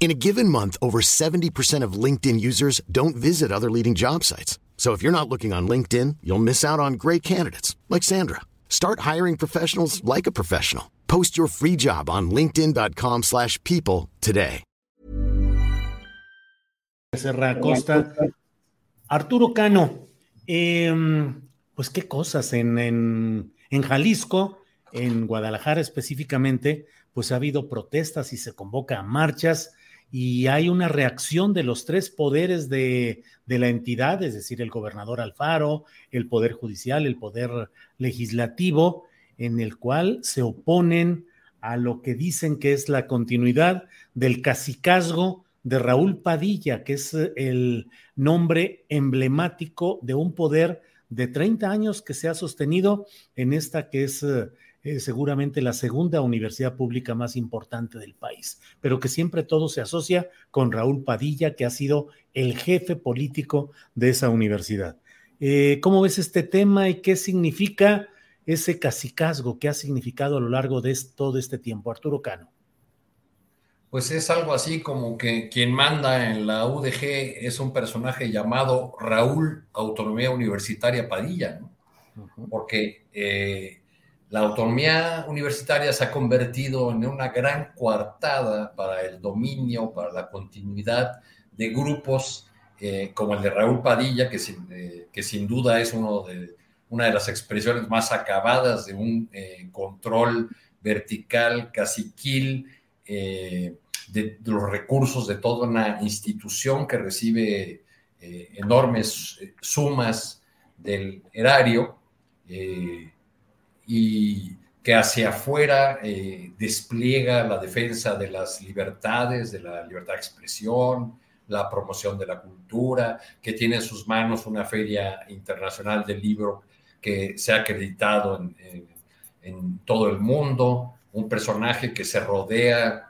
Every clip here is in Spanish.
In a given month, over 70% of LinkedIn users don't visit other leading job sites. So if you're not looking on LinkedIn, you'll miss out on great candidates like Sandra. Start hiring professionals like a professional. Post your free job on linkedin.com/people today. Serra Costa. Arturo Cano, em, pues qué cosas en, en, en Jalisco, en Guadalajara específicamente, pues ha habido protestas y se convoca a marchas y hay una reacción de los tres poderes de, de, la entidad, es decir, el gobernador Alfaro, el poder judicial, el poder legislativo, en el cual se oponen a lo que dicen que es la continuidad del cacicazgo de Raúl Padilla, que es el nombre emblemático de un poder de 30 años que se ha sostenido en esta que es eh, seguramente la segunda universidad pública más importante del país, pero que siempre todo se asocia con Raúl Padilla, que ha sido el jefe político de esa universidad. Eh, ¿Cómo ves este tema y qué significa ese cacicazgo que ha significado a lo largo de todo este tiempo? Arturo Cano. Pues es algo así como que quien manda en la UDG es un personaje llamado Raúl Autonomía Universitaria Padilla, ¿no? Porque eh, la autonomía universitaria se ha convertido en una gran coartada para el dominio, para la continuidad de grupos eh, como el de Raúl Padilla, que sin, eh, duda es una de las expresiones más acabadas de un eh, control vertical, caciquil, de, de, los recursos de toda una institución que recibe enormes sumas del erario y que hacia afuera eh, despliega la defensa de las libertades, de la libertad de expresión, la promoción de la cultura, que tiene en sus manos una feria internacional del libro que se ha acreditado en, todo el mundo, un personaje que se rodea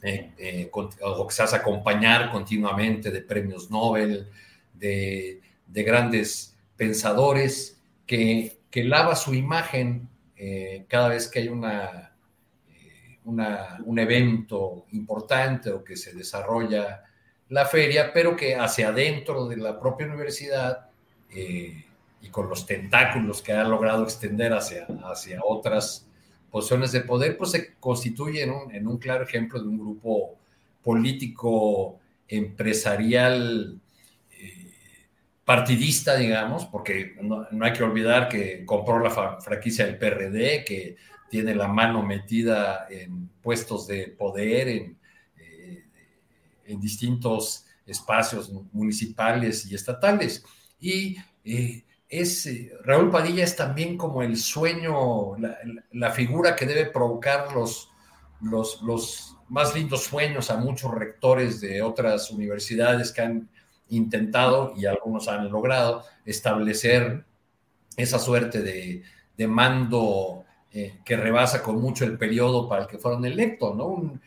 eh, eh, con, o que se hace acompañar continuamente de premios Nobel, de grandes pensadores que que lava su imagen eh, cada vez que hay eh, una, un evento importante o que se desarrolla la feria, pero que hacia adentro de la propia universidad eh, y con los tentáculos que ha logrado extender hacia, hacia otras posiciones de poder, pues se constituye en un, en un claro ejemplo de un grupo político empresarial partidista, digamos, porque no, hay que olvidar que compró la franquicia del PRD, que tiene la mano metida en puestos de poder, en, eh, en distintos espacios municipales y estatales. Y eh, es, eh, Raúl Padilla es también como el sueño, la, la figura que debe provocar los, los, los más lindos sueños a muchos rectores de otras universidades que han intentado y algunos han logrado establecer esa suerte de, de mando eh, que rebasa con mucho el periodo para el que fueron electos, ¿no? Un,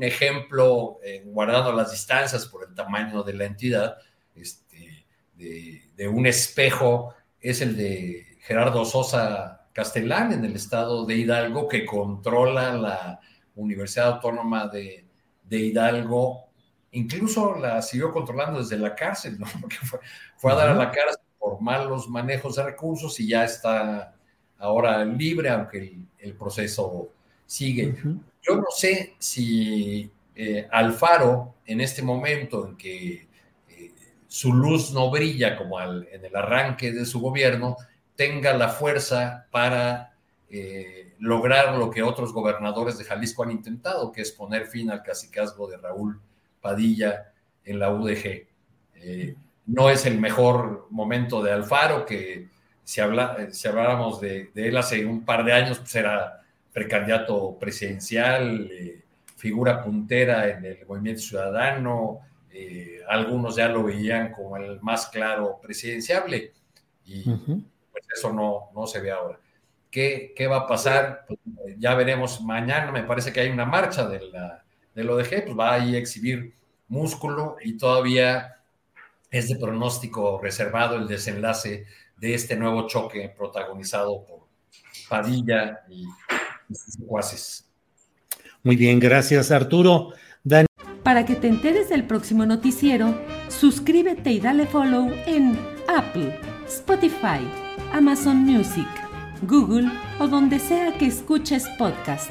ejemplo, eh, guardando las distancias por el tamaño de la entidad, este, de, de, un espejo es el de Gerardo Sosa Castellán en el estado de Hidalgo, que controla la Universidad Autónoma de, de Hidalgo incluso la siguió controlando desde la cárcel, ¿no? Porque fue, fue a dar a la cárcel por malos manejos de recursos y ya está ahora libre, aunque el, el proceso sigue. Uh -huh. Yo no sé si eh, Alfaro, en este momento en que eh, su luz no brilla como en el arranque de su gobierno, tenga la fuerza para eh, lograr lo que otros gobernadores de Jalisco han intentado, que es poner fin al cacicazgo de Raúl Padilla en la UDG. Eh, no es el mejor momento de Alfaro, que si, habla, si habláramos de, él hace un par de años, pues era precandidato presidencial, eh, figura puntera en el movimiento ciudadano, eh, algunos ya lo veían como el más claro presidenciable y pues eso no, no se ve ahora. ¿Qué, qué va a pasar? Pues, ya veremos mañana, me parece que hay una marcha de la, del ODG, pues va a a exhibir músculo y todavía es de pronóstico reservado el desenlace de este nuevo choque protagonizado por Padilla y sus secuaces. Muy bien, gracias Arturo. Para que te enteres del próximo noticiero, suscríbete y dale follow en Apple, Spotify, Amazon Music, Google o donde sea que escuches podcast.